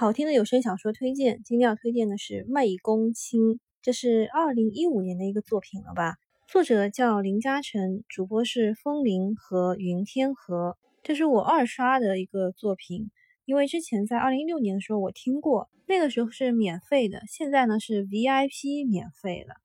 好听的有声小说推荐，今天要推荐的是《媚公卿》，这是二零一五年的一个作品了吧？作者叫林嘉诚，主播是风铃和云天河。这是我二刷的一个作品，因为之前在二零一六年的时候我听过，那个时候是免费的，现在呢是 VIP 免费了。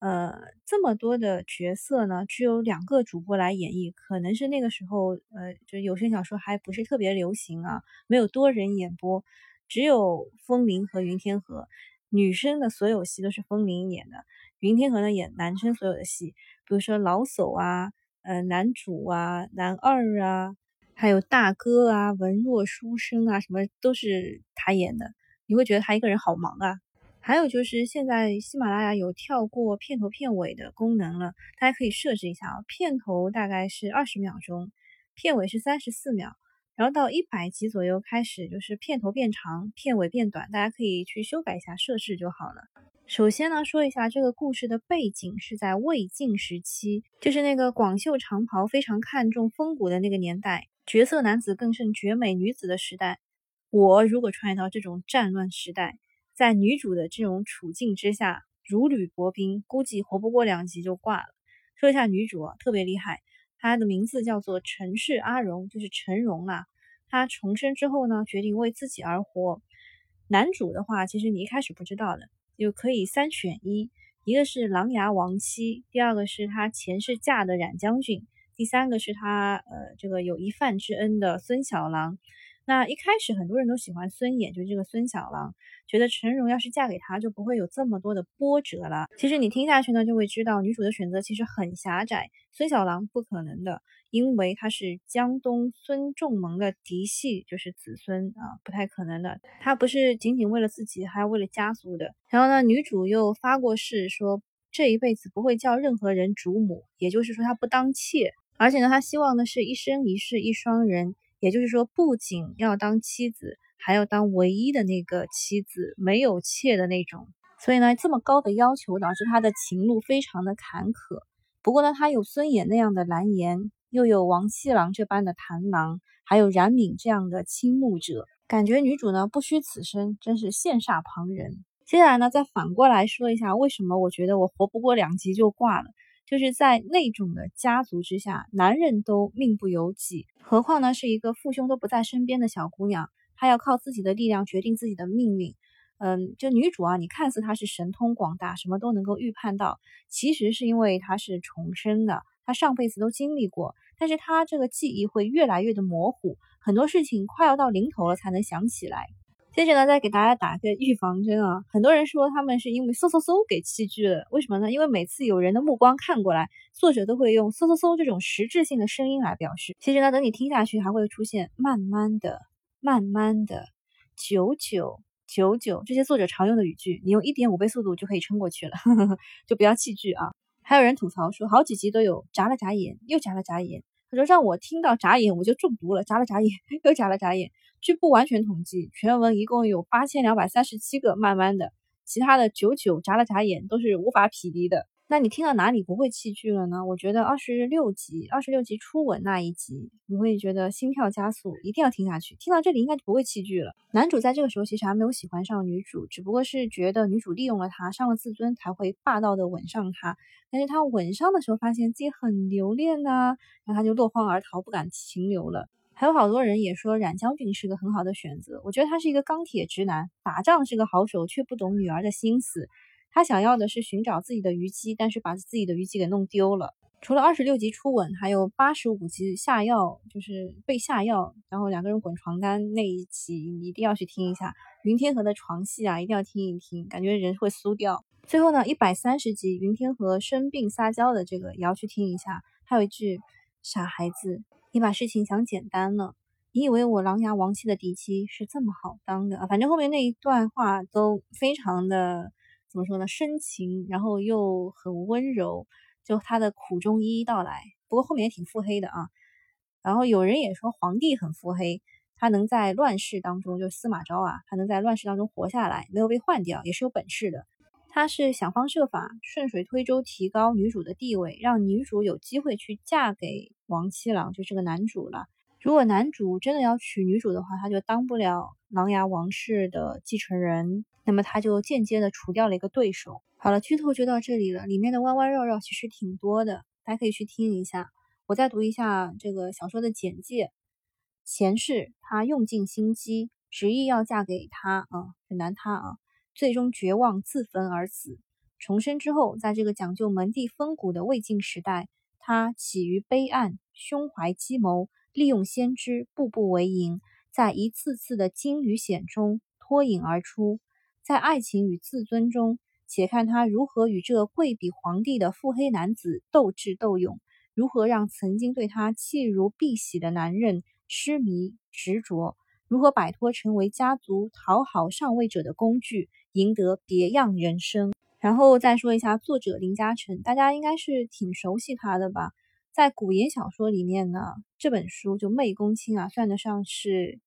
呃，这么多的角色呢，只有两个主播来演绎，可能是那个时候呃，就有声小说还不是特别流行啊，没有多人演播。只有风铃和云天河，女生的所有戏都是风铃演的，云天河呢演男生所有的戏，比如说老叟啊，呃男主啊，男二啊，还有大哥啊，文弱书生啊，什么都是他演的。你会觉得他一个人好忙啊。还有就是现在喜马拉雅有跳过片头片尾的功能了，大家可以设置一下啊，片头大概是二十秒钟，片尾是三十四秒。然后到一百集左右开始，就是片头变长，片尾变短，大家可以去修改一下设置就好了。首先呢，说一下这个故事的背景是在魏晋时期，就是那个广袖长袍非常看重风骨的那个年代，绝色男子更胜绝美女子的时代。我如果穿越到这种战乱时代，在女主的这种处境之下，如履薄冰，估计活不过两集就挂了。说一下女主啊，特别厉害。他的名字叫做陈氏阿荣，就是陈荣啦。他重生之后呢，决定为自己而活。男主的话，其实你一开始不知道的，就可以三选一：一个是琅琊王妻，第二个是他前世嫁的冉将军，第三个是他呃这个有一饭之恩的孙小郎。那一开始很多人都喜欢孙衍，就是这个孙小郎，觉得陈荣要是嫁给他，就不会有这么多的波折了。其实你听下去呢，就会知道女主的选择其实很狭窄。孙小郎不可能的，因为他是江东孙仲蒙的嫡系，就是子孙啊，不太可能的。他不是仅仅为了自己，还要为了家族的。然后呢，女主又发过誓，说这一辈子不会叫任何人主母，也就是说她不当妾，而且呢，她希望的是一生一世一双人。也就是说，不仅要当妻子，还要当唯一的那个妻子，没有妾的那种。所以呢，这么高的要求导致他的情路非常的坎坷。不过呢，他有孙衍那样的蓝颜，又有王七郎这般的螳螂，还有冉闵这样的倾慕者，感觉女主呢不虚此生，真是羡煞旁人。接下来呢，再反过来说一下，为什么我觉得我活不过两集就挂了。就是在那种的家族之下，男人都命不由己，何况呢是一个父兄都不在身边的小姑娘，她要靠自己的力量决定自己的命运。嗯，就女主啊，你看似她是神通广大，什么都能够预判到，其实是因为她是重生的，她上辈子都经历过，但是她这个记忆会越来越的模糊，很多事情快要到临头了才能想起来。接着呢，再给大家打个预防针啊！很多人说他们是因为嗖嗖嗖给弃剧了，为什么呢？因为每次有人的目光看过来，作者都会用嗖嗖嗖这种实质性的声音来表示。其实呢，等你听下去，还会出现慢慢的、慢慢的、久久、久久这些作者常用的语句，你用一点五倍速度就可以撑过去了，就不要弃剧啊！还有人吐槽说，好几集都有眨了眨眼，又眨了眨眼。他说让我听到眨眼我就中毒了，眨了眨眼 又眨了眨眼。据不完全统计，全文一共有八千两百三十七个慢慢的，其他的九九眨了眨眼都是无法匹敌的。那你听到哪里不会弃剧了呢？我觉得二十六集，二十六集初吻那一集，你会觉得心跳加速，一定要听下去。听到这里应该就不会弃剧了。男主在这个时候其实还没有喜欢上女主，只不过是觉得女主利用了他，伤了自尊，才会霸道的吻上他。但是他吻上的时候发现自己很留恋呐，然后他就落荒而逃，不敢停留了。还有好多人也说冉将军是个很好的选择，我觉得他是一个钢铁直男，打仗是个好手，却不懂女儿的心思。他想要的是寻找自己的虞姬，但是把自己的虞姬给弄丢了。除了二十六集初吻，还有八十五集下药，就是被下药，然后两个人滚床单那一集，你一定要去听一下。云天河的床戏啊，一定要听一听，感觉人会酥掉。最后呢，一百三十集云天河生病撒娇的这个也要去听一下。还有一句傻孩子，你把事情想简单了，你以为我琅琊王妻的嫡妻是这么好当的？反正后面那一段话都非常的。怎么说呢？深情，然后又很温柔，就他的苦衷一一道来。不过后面也挺腹黑的啊。然后有人也说皇帝很腹黑，他能在乱世当中，就司马昭啊，他能在乱世当中活下来，没有被换掉，也是有本事的。他是想方设法顺水推舟，提高女主的地位，让女主有机会去嫁给王七郎，就这个男主了。如果男主真的要娶女主的话，他就当不了琅琊王氏的继承人，那么他就间接的除掉了一个对手。好了，剧透就到这里了，里面的弯弯绕绕其实挺多的，大家可以去听一下。我再读一下这个小说的简介：前世他用尽心机，执意要嫁给他啊，很难他啊，最终绝望自焚而死。重生之后，在这个讲究门第风骨的魏晋时代，他起于卑暗，胸怀计谋，利用先知，步步为营，在一次次的惊与险中脱颖而出，在爱情与自尊中。且看他如何与这贵比皇帝的腹黑男子斗智斗勇，如何让曾经对他弃如敝屣的男人痴迷执着，如何摆脱成为家族讨好上位者的工具，赢得别样人生。然后再说一下作者林嘉诚，大家应该是挺熟悉他的吧？在古言小说里面呢，这本书就《媚公卿》啊，算得上是。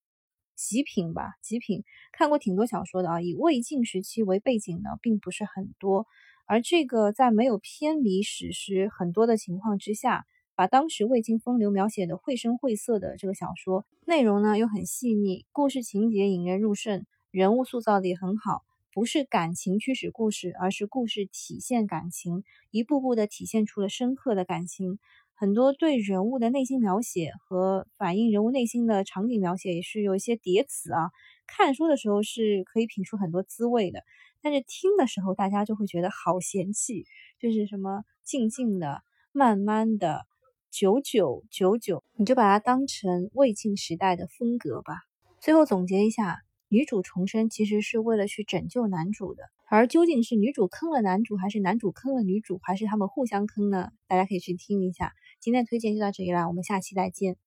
极品吧，极品。看过挺多小说的啊，以魏晋时期为背景的并不是很多。而这个在没有偏离史实很多的情况之下，把当时魏晋风流描写的绘声绘色的这个小说内容呢又很细腻，故事情节引人入胜，人物塑造的也很好。不是感情驱使故事，而是故事体现感情，一步步的体现出了深刻的感情。很多对人物的内心描写和反映人物内心的场景描写也是有一些叠词啊。看书的时候是可以品出很多滋味的，但是听的时候大家就会觉得好嫌弃，就是什么静静的、慢慢的、久久久久，你就把它当成魏晋时代的风格吧。最后总结一下，女主重生其实是为了去拯救男主的。而究竟是女主坑了男主，还是男主坑了女主，还是他们互相坑呢？大家可以去听一下。今天的推荐就到这里了，我们下期再见。